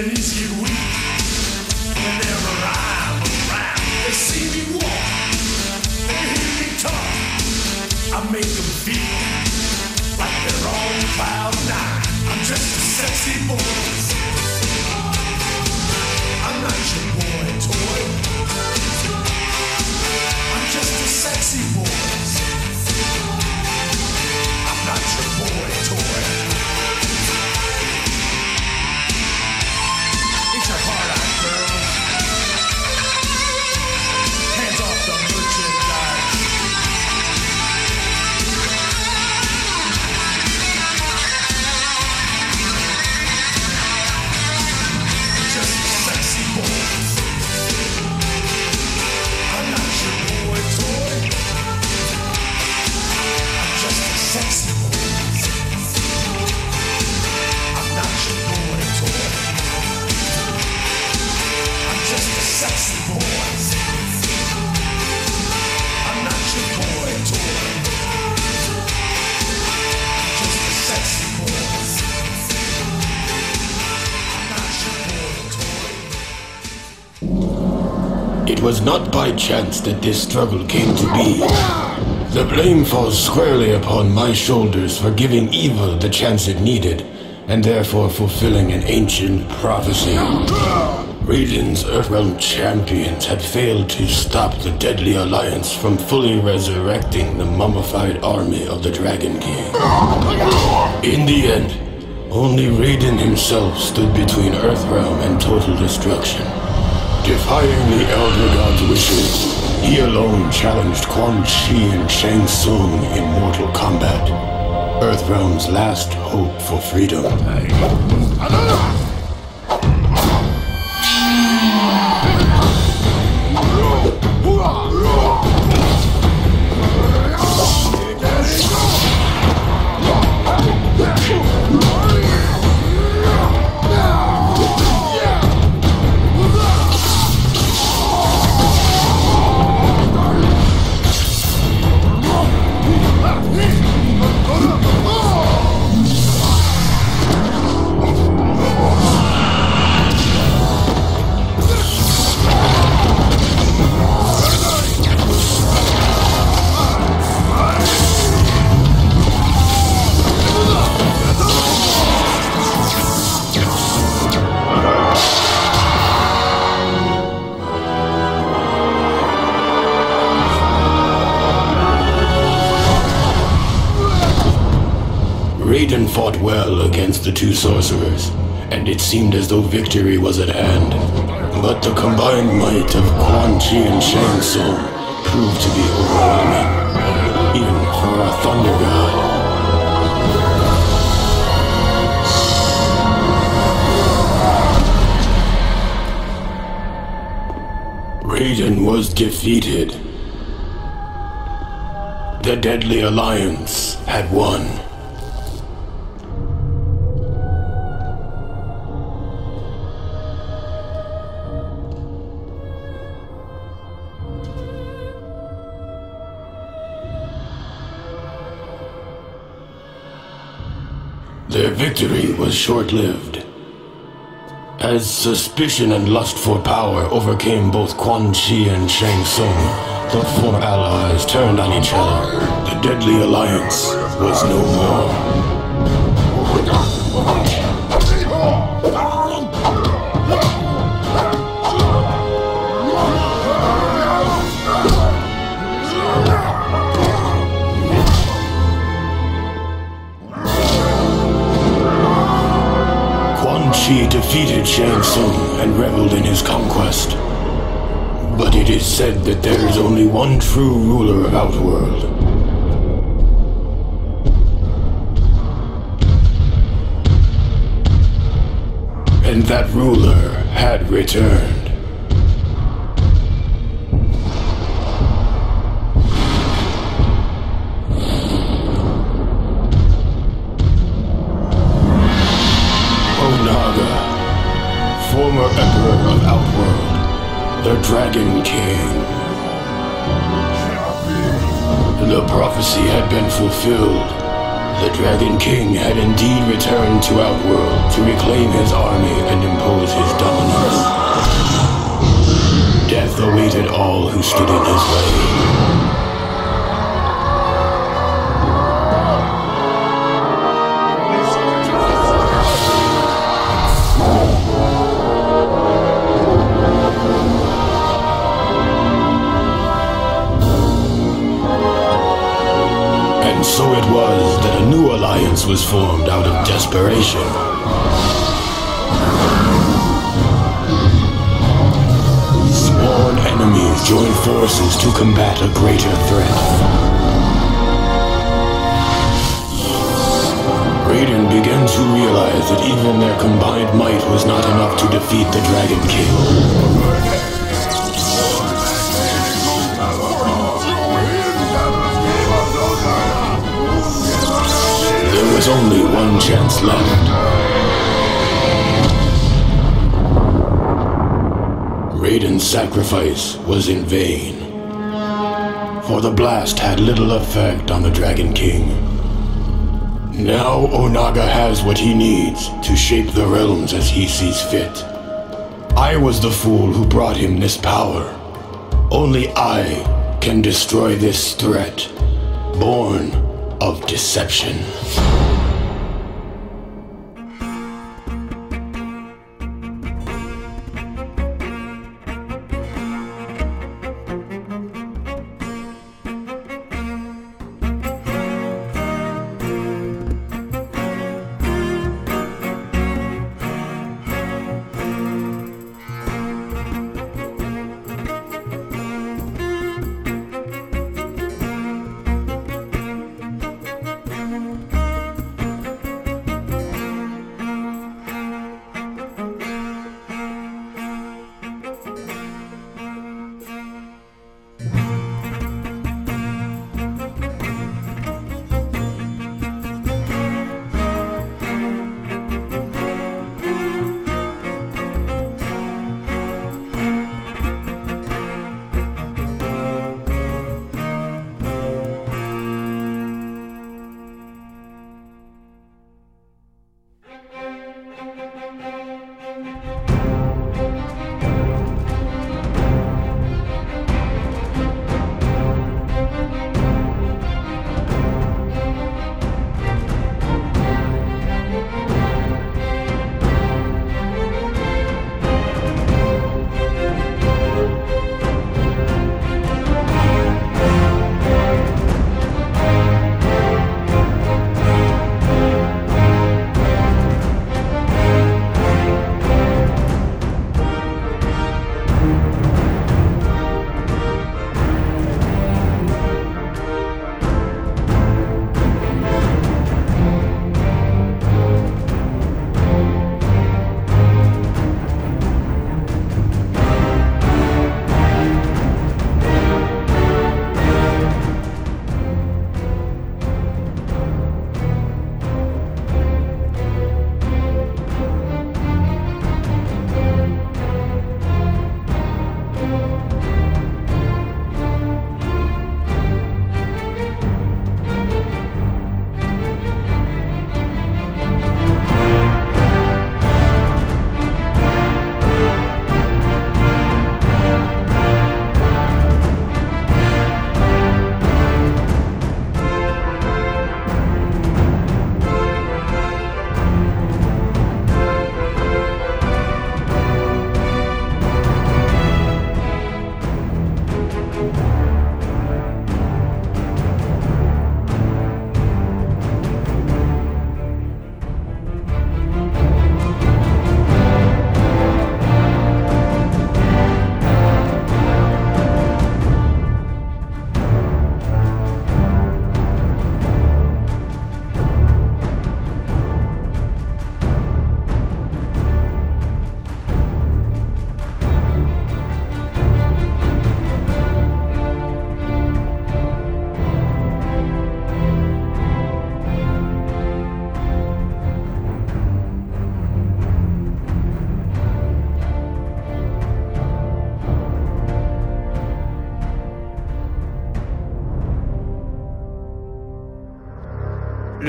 Denise chance that this struggle came to be. The blame falls squarely upon my shoulders for giving evil the chance it needed, and therefore fulfilling an ancient prophecy. Raiden's Earthrealm champions had failed to stop the Deadly Alliance from fully resurrecting the mummified army of the Dragon King. In the end, only Raiden himself stood between Earthrealm and total destruction. Defying the Elder God's wishes, he alone challenged Quan Chi and Shang Tsung in mortal combat. Earthrealm's last hope for freedom. Raiden fought well against the two sorcerers, and it seemed as though victory was at hand. But the combined might of Quan Chi and Shang Tsung proved to be overwhelming, even for a Thunder God. Raiden was defeated. The Deadly Alliance had won. Their victory was short lived. As suspicion and lust for power overcame both Quan Chi and Shang Tsung, the four allies turned on each other. The deadly alliance was no more. Defeated Shang Tsung and reveled in his conquest. But it is said that there is only one true ruler of Outworld. And that ruler had returned. Returned to Outworld to reclaim his army and impose his dominance. Death awaited all who stood in his way. And so it was that a new alliance was formed desperation. Sworn enemies join forces to combat a greater threat. Raiden began to realize that even their combined might was not enough to defeat the Dragon King. Was only one chance left. Raiden's sacrifice was in vain. For the blast had little effect on the Dragon King. Now Onaga has what he needs to shape the realms as he sees fit. I was the fool who brought him this power. Only I can destroy this threat, born of deception.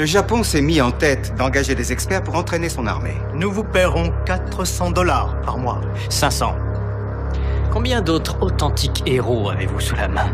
Le Japon s'est mis en tête d'engager des experts pour entraîner son armée. Nous vous paierons 400 dollars par mois. 500. Combien d'autres authentiques héros avez-vous sous la main?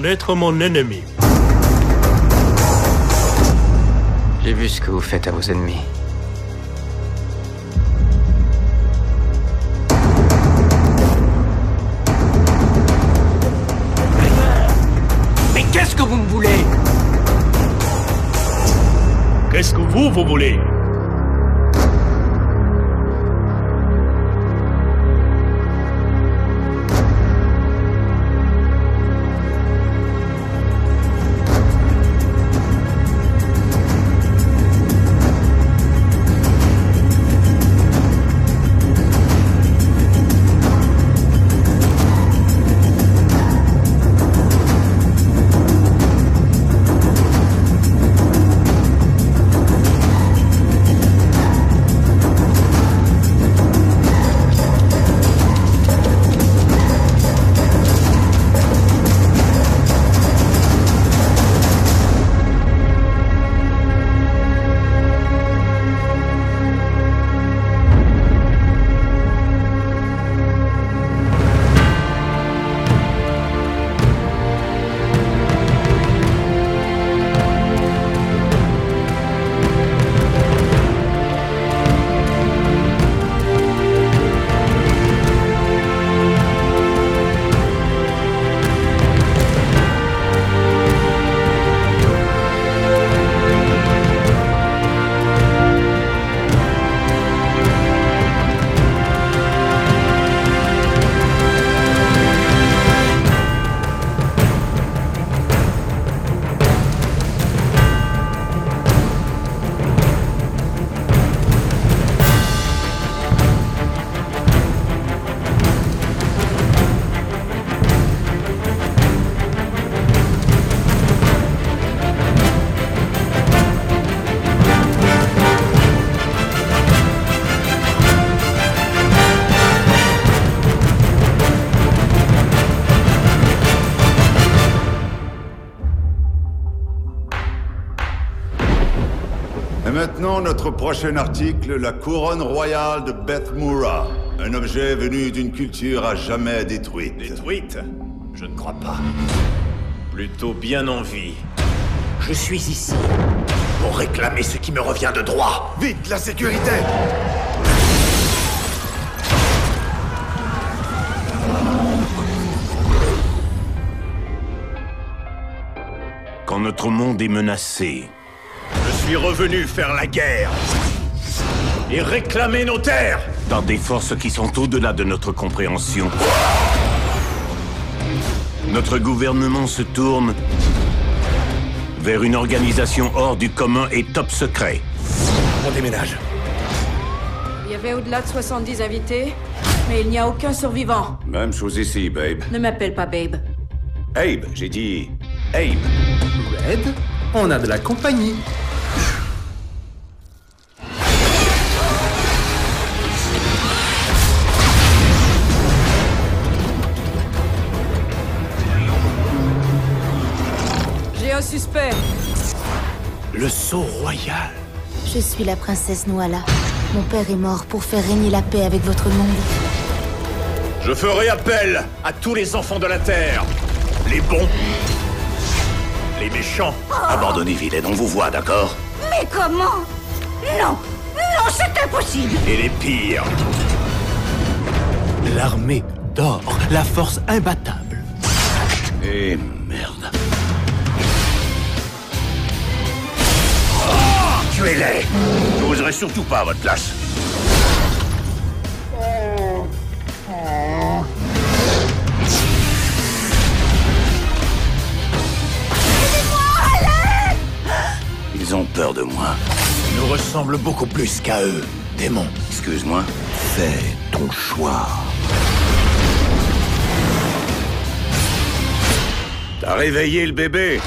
Connaître mon ennemi. J'ai vu ce que vous faites à vos ennemis. Mais qu'est-ce que vous me voulez? Qu'est-ce que vous, vous voulez? Notre prochain article, la couronne royale de Beth Mura. Un objet venu d'une culture à jamais détruite. Détruite Je ne crois pas. Plutôt bien en vie. Je suis ici pour réclamer ce qui me revient de droit. Vite, la sécurité Quand notre monde est menacé, suis revenu faire la guerre et réclamer nos terres dans des forces qui sont au-delà de notre compréhension. Notre gouvernement se tourne vers une organisation hors du commun et top secret. On déménage. Il y avait au-delà de 70 invités. Mais il n'y a aucun survivant. Même chose ici, babe. Ne m'appelle pas Babe. Abe, j'ai dit Abe. Red, on a de la compagnie. J'ai un suspect. Le sceau royal. Je suis la princesse Noala. Mon père est mort pour faire régner la paix avec votre monde. Je ferai appel à tous les enfants de la Terre. Les bons. Les méchants. Abandonnez Vilaine, on vous voit, d'accord? Mais comment Non Non, c'est impossible Et les pires. L'armée d'or. La force imbattable. Et merde. Tuez-les Je n'oserais surtout pas à votre place. Peur de moi. Nous ressemble beaucoup plus qu'à eux, démons. Excuse-moi. Fais ton choix. T'as réveillé le bébé?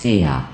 是啊。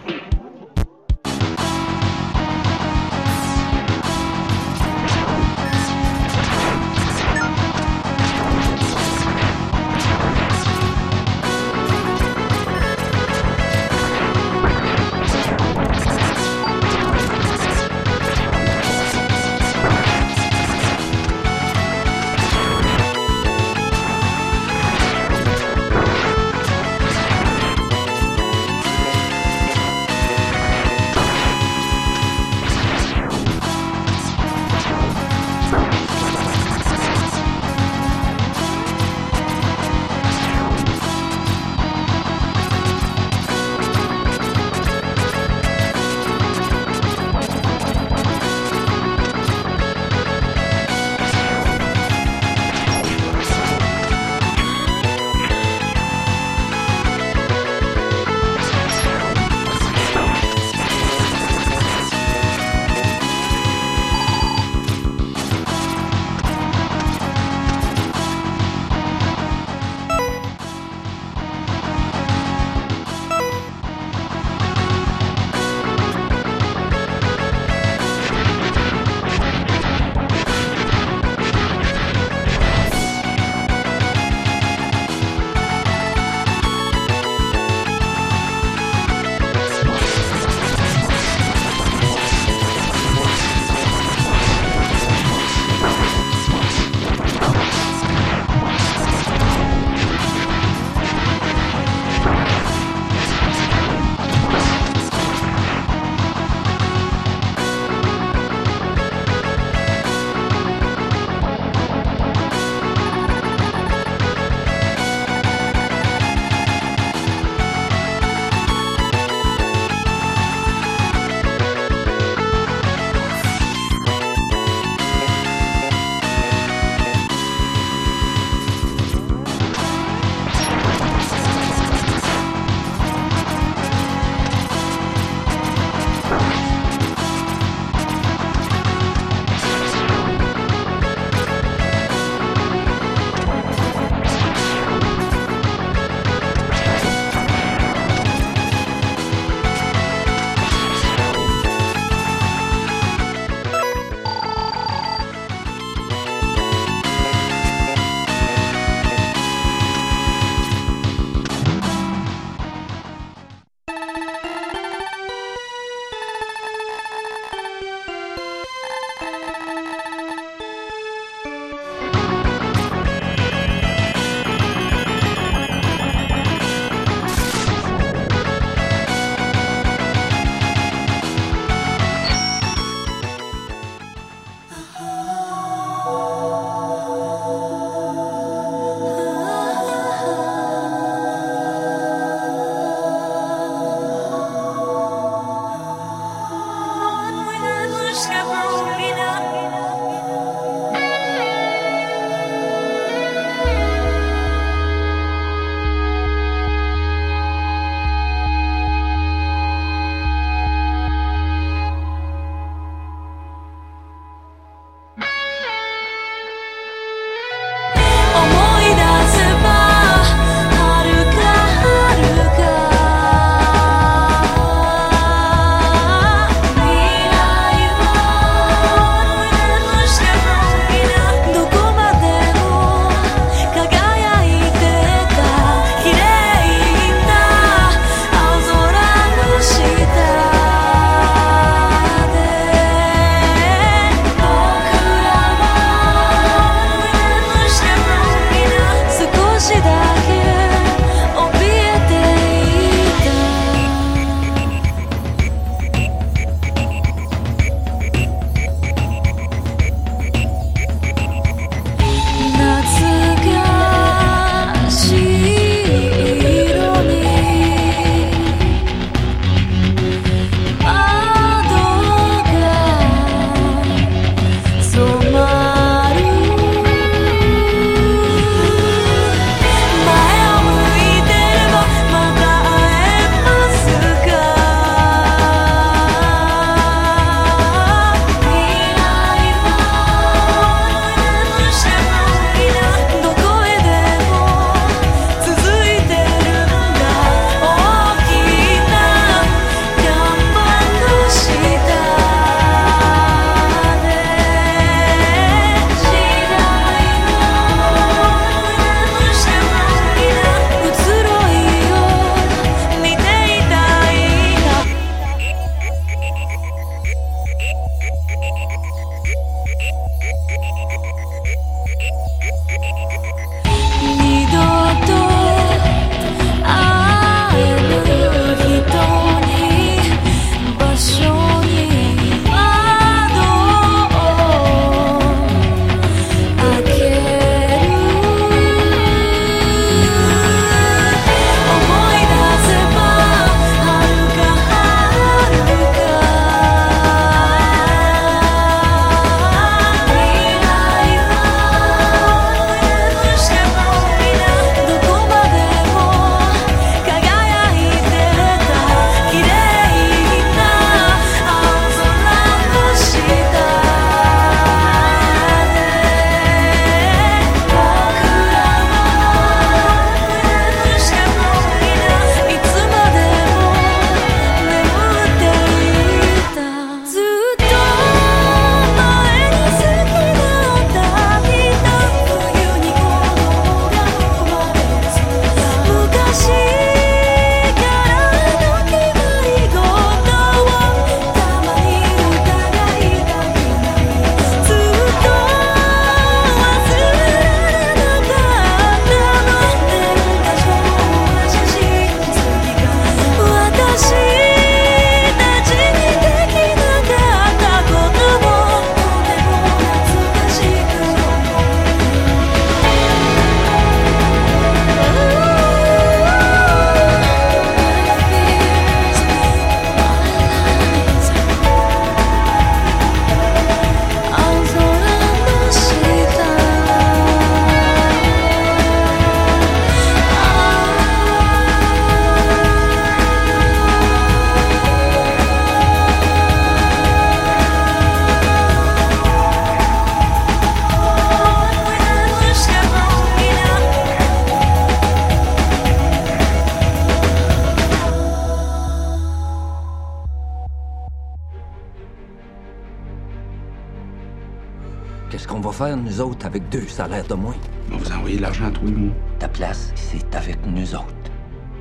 Faire, nous autres, avec deux salaires de moins? On va vous envoyer de l'argent à tous les mois. Ta place, c'est avec nous autres.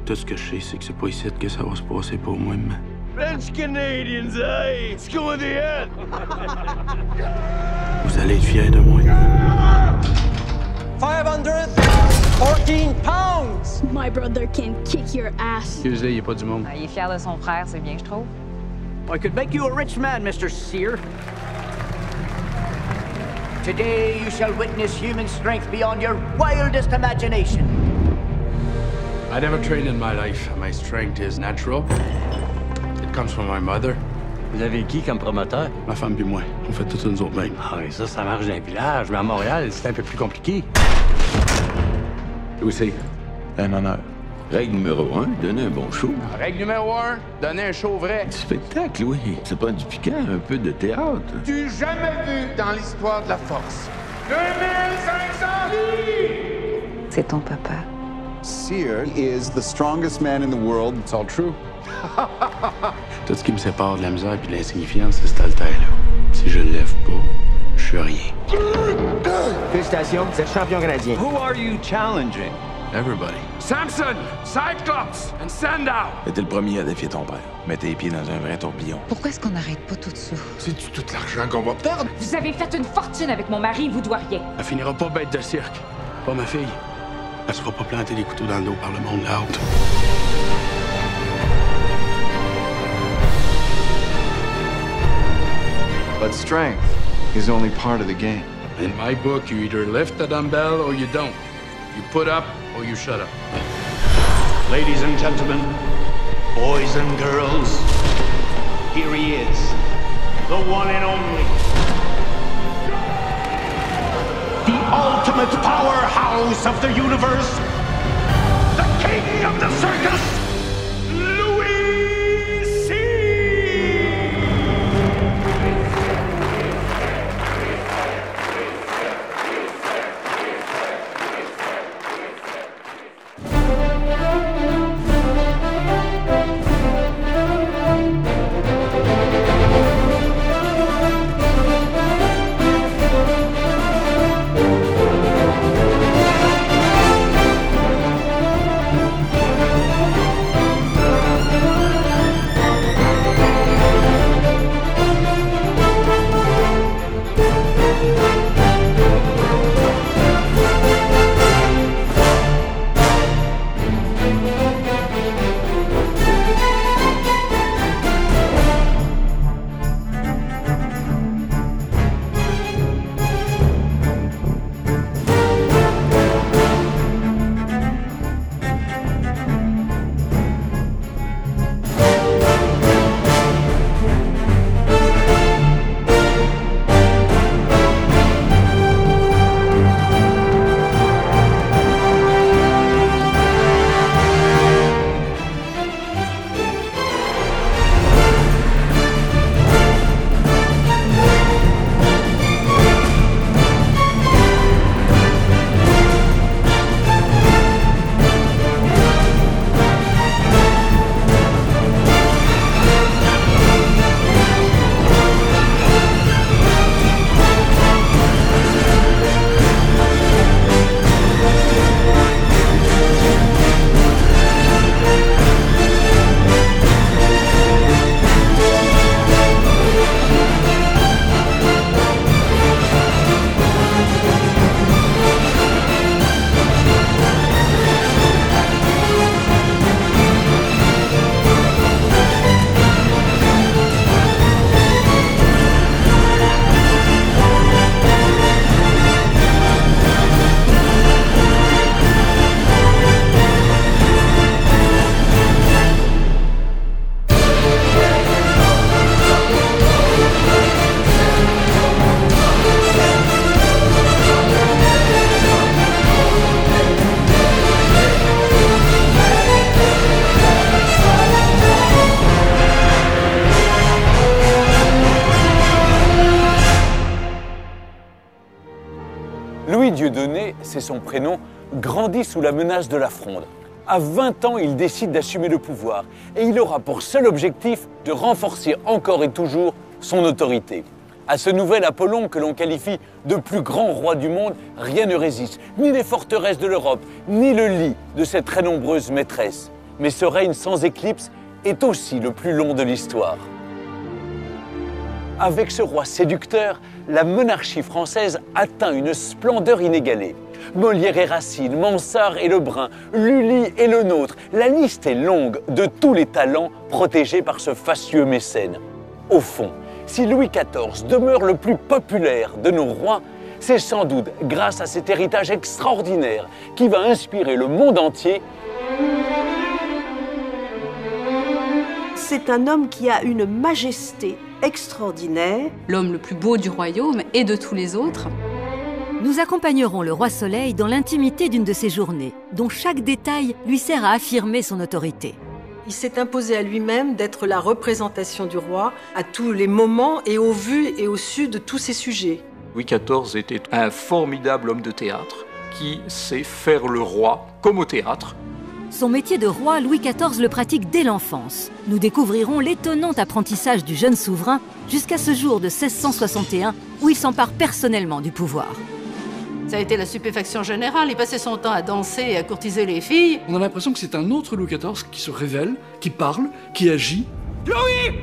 Tout ce que je sais, c'est que c'est pas ici que ça va se passer pour moi, mais... French Canadians, hey! Let's go in the end! Vous allez être fiers de moi. 514 pounds! My brother can kick your ass. Excusez, il est pas du monde. Il est fier de son frère, c'est bien, je trouve. I could make you a rich man, Mr. Sear. Today you shall witness human strength beyond your wildest imagination. I never trained in my life. My strength is natural. It comes from my mother. Vous avez qui comme promoteur? Ma femme puis moi. On fait tout nous autres mêmes. Ah, mais ça, ça marche dans un village, mais à Montréal, c'est un peu plus compliqué. Louis C. Un honneur. Règle numéro un, donner un bon show. Règle numéro un, donner un show vrai. Du spectacle, oui. C'est pas du piquant, un peu de théâtre. Du jamais vu dans l'histoire de la force. 2500 livres! C'est ton papa. Sear is the strongest man in the world. It's all true. Tout ce qui me sépare de la misère et de l'insignifiance, c'est cet alter-là. Si je le lève pas, je suis rien. Félicitations, vous êtes champion canadien. Who are you challenging? Everybody. Samson, Cyclops, and Sandow. T'es le premier à défier ton père. Mets tes pieds dans un vrai tourbillon. Pourquoi est-ce qu'on n'arrête pas tout de suite? C'est-tu tout l'argent qu'on va perdre? Vous avez fait une fortune avec mon mari, vous doit rien. Elle finira pas bête de cirque. Pas ma fille. Elle se fera pas planter des couteaux dans le dos par le monde là. But strength is only part of the game. In my book, you either lift the dumbbell or you don't. You put up or you shut up. Ladies and gentlemen, boys and girls, here he is, the one and only. The ultimate powerhouse of the universe, the king of the circus, sous la menace de la fronde. À 20 ans, il décide d'assumer le pouvoir et il aura pour seul objectif de renforcer encore et toujours son autorité. À ce nouvel Apollon que l'on qualifie de plus grand roi du monde, rien ne résiste, ni les forteresses de l'Europe, ni le lit de ses très nombreuses maîtresses. Mais ce règne sans éclipse est aussi le plus long de l'histoire. Avec ce roi séducteur, la monarchie française atteint une splendeur inégalée. Molière et Racine, Mansart et Lebrun, Lully et le nôtre, la liste est longue de tous les talents protégés par ce fastueux mécène. Au fond, si Louis XIV demeure le plus populaire de nos rois, c'est sans doute grâce à cet héritage extraordinaire qui va inspirer le monde entier C'est un homme qui a une majesté extraordinaire. L'homme le plus beau du royaume et de tous les autres. Nous accompagnerons le roi Soleil dans l'intimité d'une de ses journées, dont chaque détail lui sert à affirmer son autorité. Il s'est imposé à lui-même d'être la représentation du roi à tous les moments et au vu et au su de tous ses sujets. Louis XIV était un formidable homme de théâtre qui sait faire le roi comme au théâtre. Son métier de roi, Louis XIV le pratique dès l'enfance. Nous découvrirons l'étonnant apprentissage du jeune souverain jusqu'à ce jour de 1661 où il s'empare personnellement du pouvoir. Ça a été la stupéfaction générale. Il passait son temps à danser et à courtiser les filles. On a l'impression que c'est un autre Louis XIV qui se révèle, qui parle, qui agit. Louis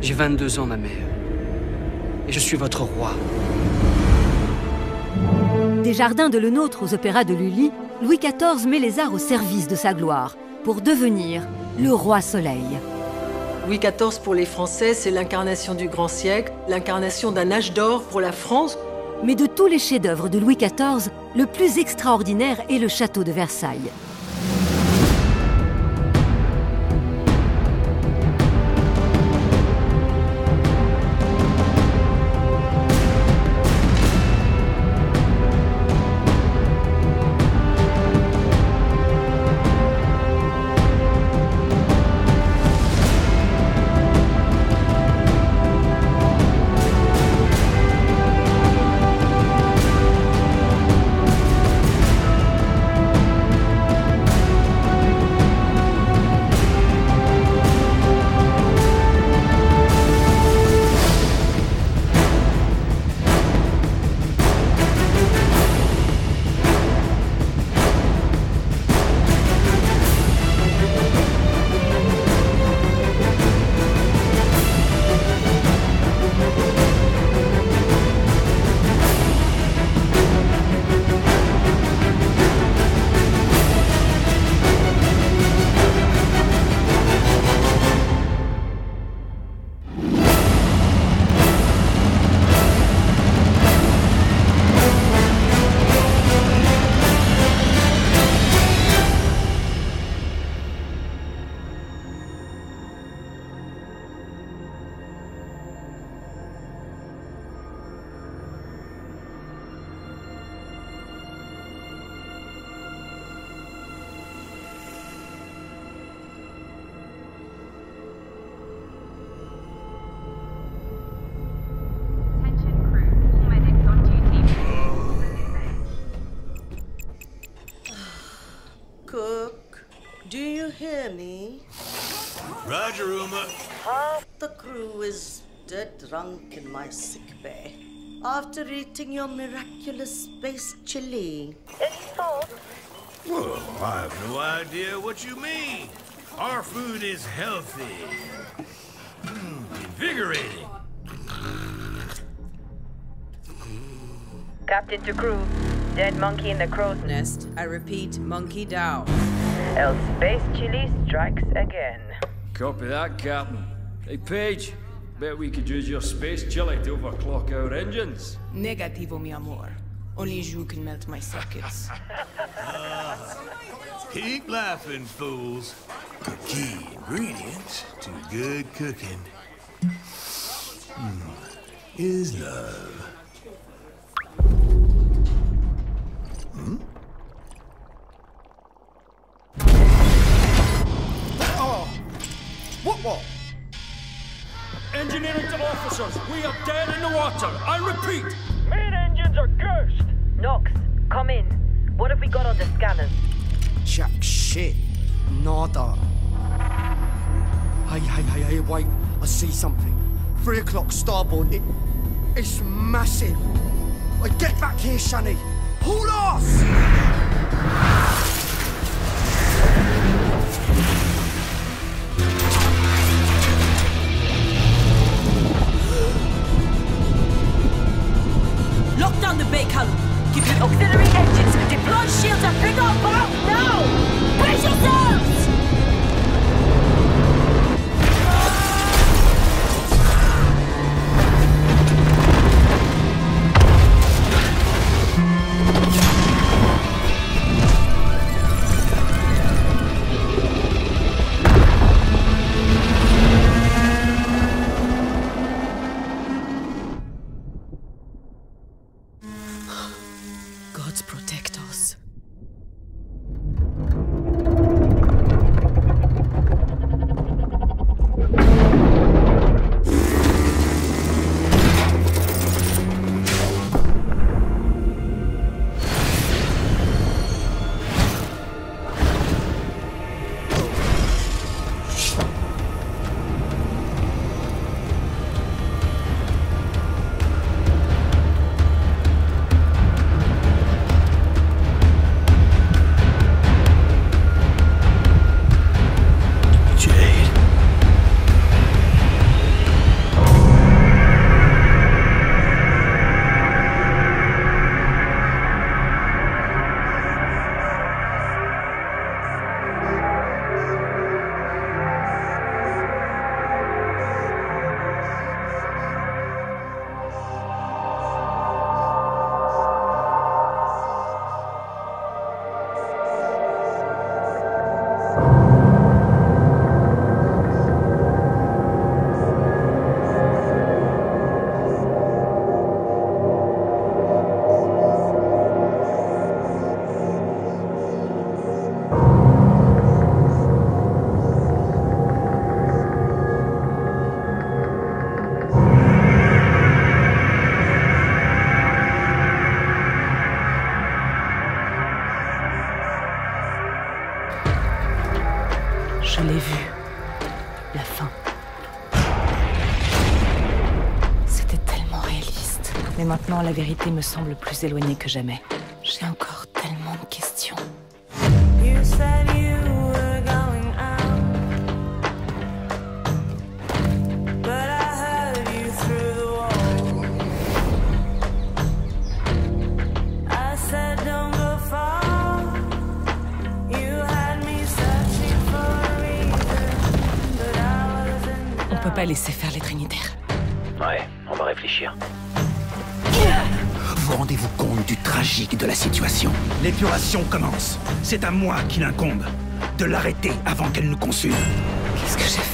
J'ai 22 ans, ma mère. Et je suis votre roi. Des jardins de Le Nôtre aux opéras de Lully, Louis XIV met les arts au service de sa gloire pour devenir le roi soleil. Louis XIV pour les Français, c'est l'incarnation du grand siècle, l'incarnation d'un âge d'or pour la France. Mais de tous les chefs-d'œuvre de Louis XIV, le plus extraordinaire est le château de Versailles. Drunk in my sick bay after eating your miraculous space chili. Any thoughts? Well, I have no idea what you mean. Our food is healthy, mm, invigorating. Captain to crew. Dead monkey in the crow's nest. I repeat, monkey down. El space chili strikes again. Copy that, Captain. Hey, Paige. Bet we could use your space chili to overclock our engines. Negativo, mi amor. Only you can melt my sockets. Keep laughing, fools. The key ingredient to good cooking mm, is love. Hmm? Oh! What, what? Engineering to officers, we are dead in the water. I repeat. Main engines are cursed. Knox, come in. What have we got on the scanners? Jack shit. Nada. Hey, hey, hey, hey, wait. I see something. Three o'clock starboard. It, it's massive. I get back here, Shani. Hold off! Down the bay column. Give me auxiliary engines. Deploy shields and bring our bomb now! Brace yourselves! Je l'ai vu. La fin. C'était tellement réaliste. Mais maintenant, la vérité me semble plus éloignée que jamais. J'ai encore tellement de questions. Pas laisser faire les Trinitaires. Ouais, on va réfléchir. Vous rendez-vous compte du tragique de la situation? L'épuration commence. C'est à moi qu'il incombe de l'arrêter avant qu'elle nous consume. Qu'est-ce que j'ai fait?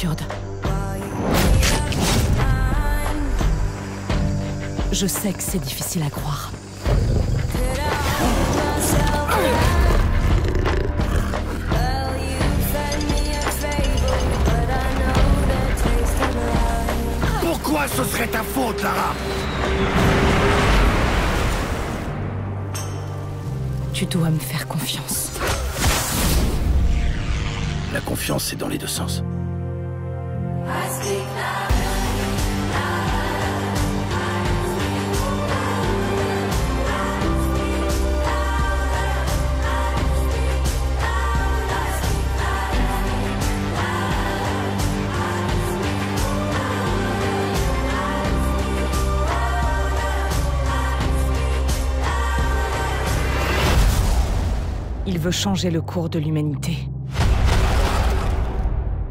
Absurde. Je sais que c'est difficile à croire. Pourquoi ce serait ta faute, Lara Tu dois me faire confiance. La confiance, c'est dans les deux sens. Veut changer le cours de l'humanité.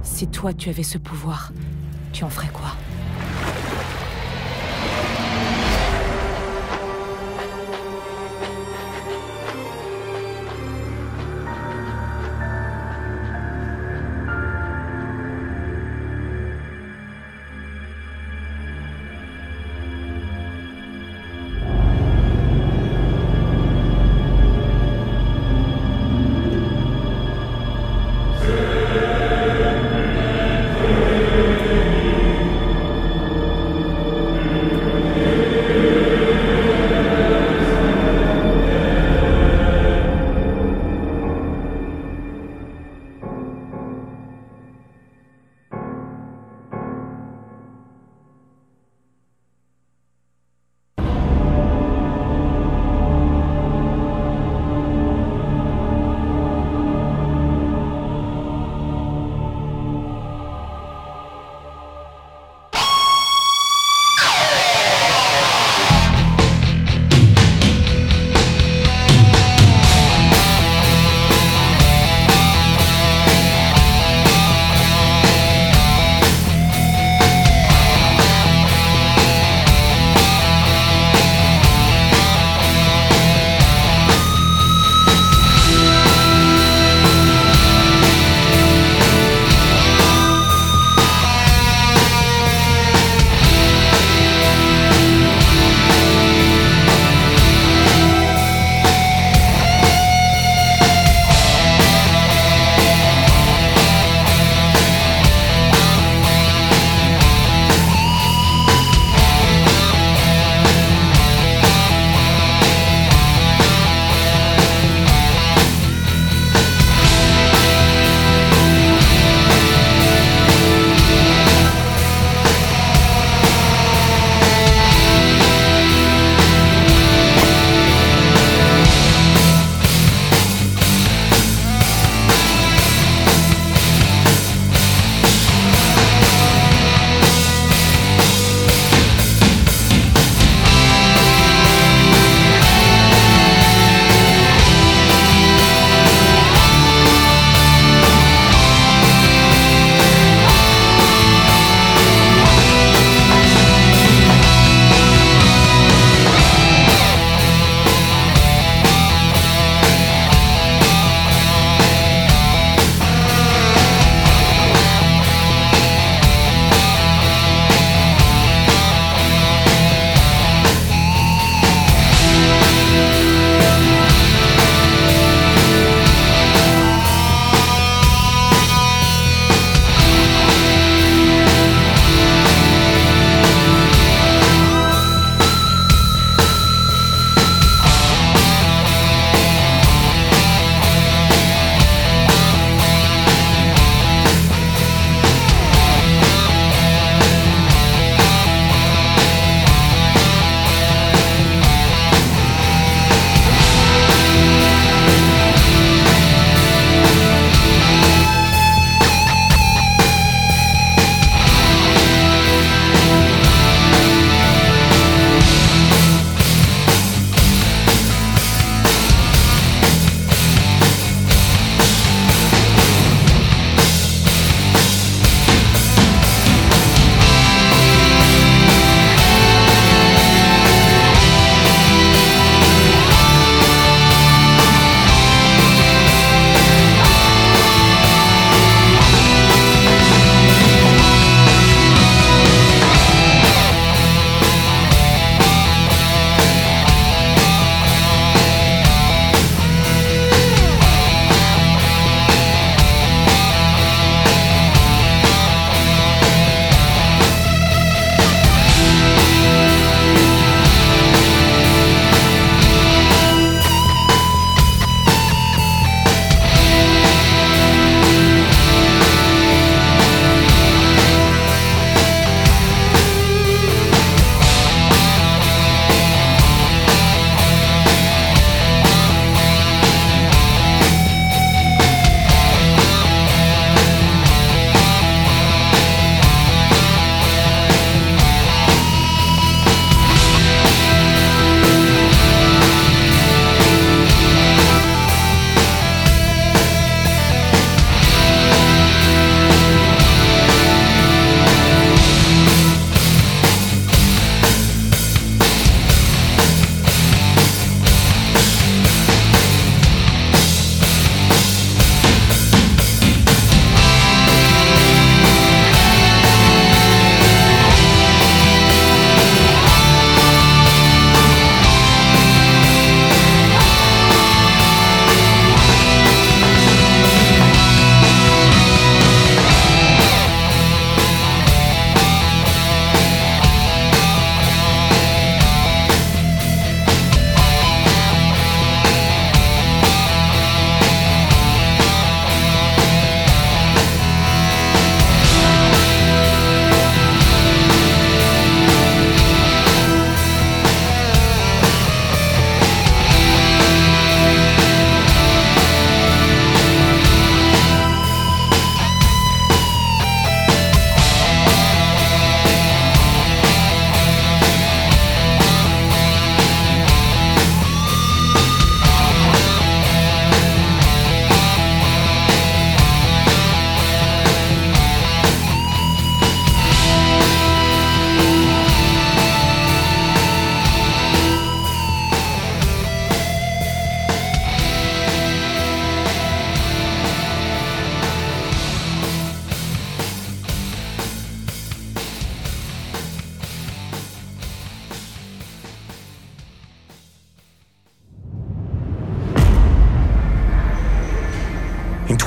Si toi tu avais ce pouvoir, tu en ferais quoi?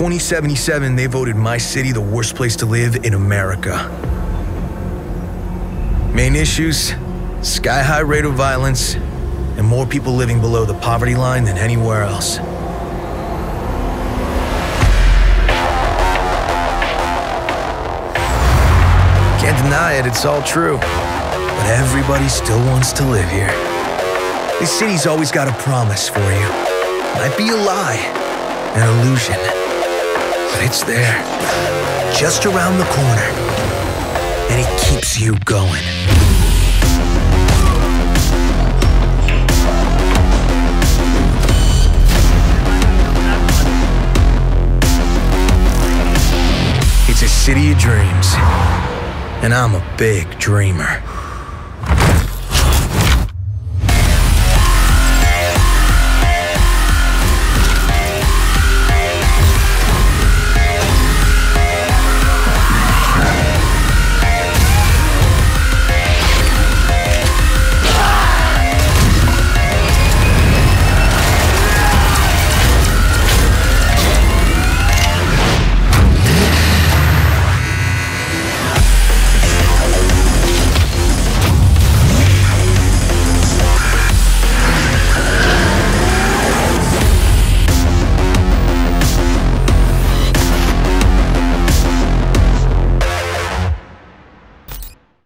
2077, they voted my city the worst place to live in America. Main issues sky high rate of violence, and more people living below the poverty line than anywhere else. Can't deny it, it's all true. But everybody still wants to live here. This city's always got a promise for you. Might be a lie, an illusion, but it's there, just around the corner. And it keeps you going. It's a city of dreams, and I'm a big dreamer.